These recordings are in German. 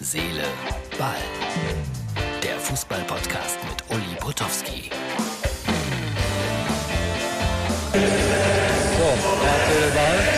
Seele, Ball. Der Fußball-Podcast mit Uli Potowski. So, Ball.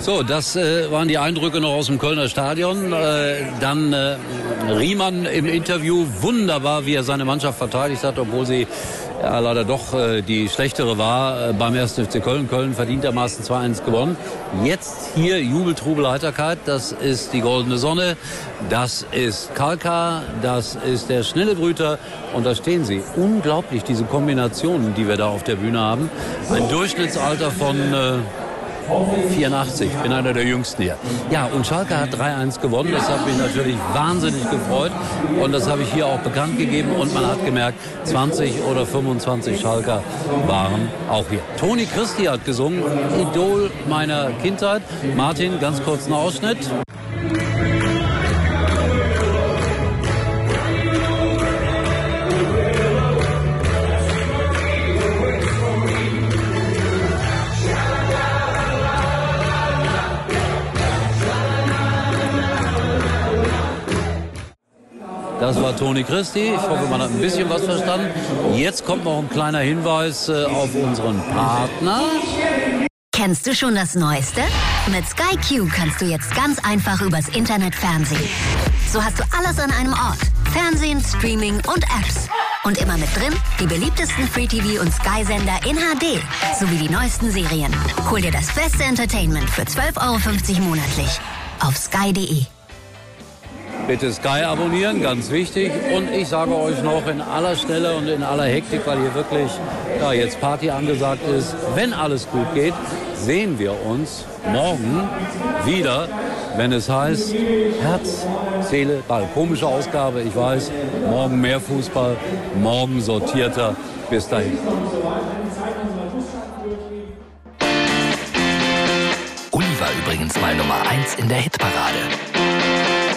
So, das äh, waren die Eindrücke noch aus dem Kölner Stadion. Äh, dann äh, Riemann im Interview, wunderbar, wie er seine Mannschaft verteidigt hat, obwohl sie ja, leider doch äh, die schlechtere war äh, beim 1. FC Köln. Köln verdientermaßen 2-1 gewonnen. Jetzt hier Jubel, Trubel, Heiterkeit. Das ist die Goldene Sonne. Das ist Kalka. Das ist der schnelle Brüter. Und da stehen sie. Unglaublich, diese Kombinationen, die wir da auf der Bühne haben. Ein Durchschnittsalter von... Äh, 84, ich bin einer der Jüngsten hier. Ja, und Schalke hat 3-1 gewonnen. Das hat mich natürlich wahnsinnig gefreut. Und das habe ich hier auch bekannt gegeben. Und man hat gemerkt, 20 oder 25 Schalker waren auch hier. Toni Christi hat gesungen, Idol meiner Kindheit. Martin, ganz kurz einen Ausschnitt. Das war Toni Christi. Ich hoffe, man hat ein bisschen was verstanden. Jetzt kommt noch ein kleiner Hinweis äh, auf unseren Partner. Kennst du schon das Neueste? Mit Sky Q kannst du jetzt ganz einfach übers Internet fernsehen. So hast du alles an einem Ort. Fernsehen, Streaming und Apps. Und immer mit drin die beliebtesten Free-TV- und Sky-Sender in HD sowie die neuesten Serien. Hol dir das beste Entertainment für 12,50 Euro monatlich auf sky.de. Bitte Sky abonnieren, ganz wichtig. Und ich sage euch noch in aller Schnelle und in aller Hektik, weil hier wirklich ja, jetzt Party angesagt ist, wenn alles gut geht, sehen wir uns morgen wieder, wenn es heißt Herz, Seele, Ball. Komische Ausgabe, ich weiß. Morgen mehr Fußball, morgen sortierter. Bis dahin. Uli war übrigens mal Nummer 1 in der Hitparade.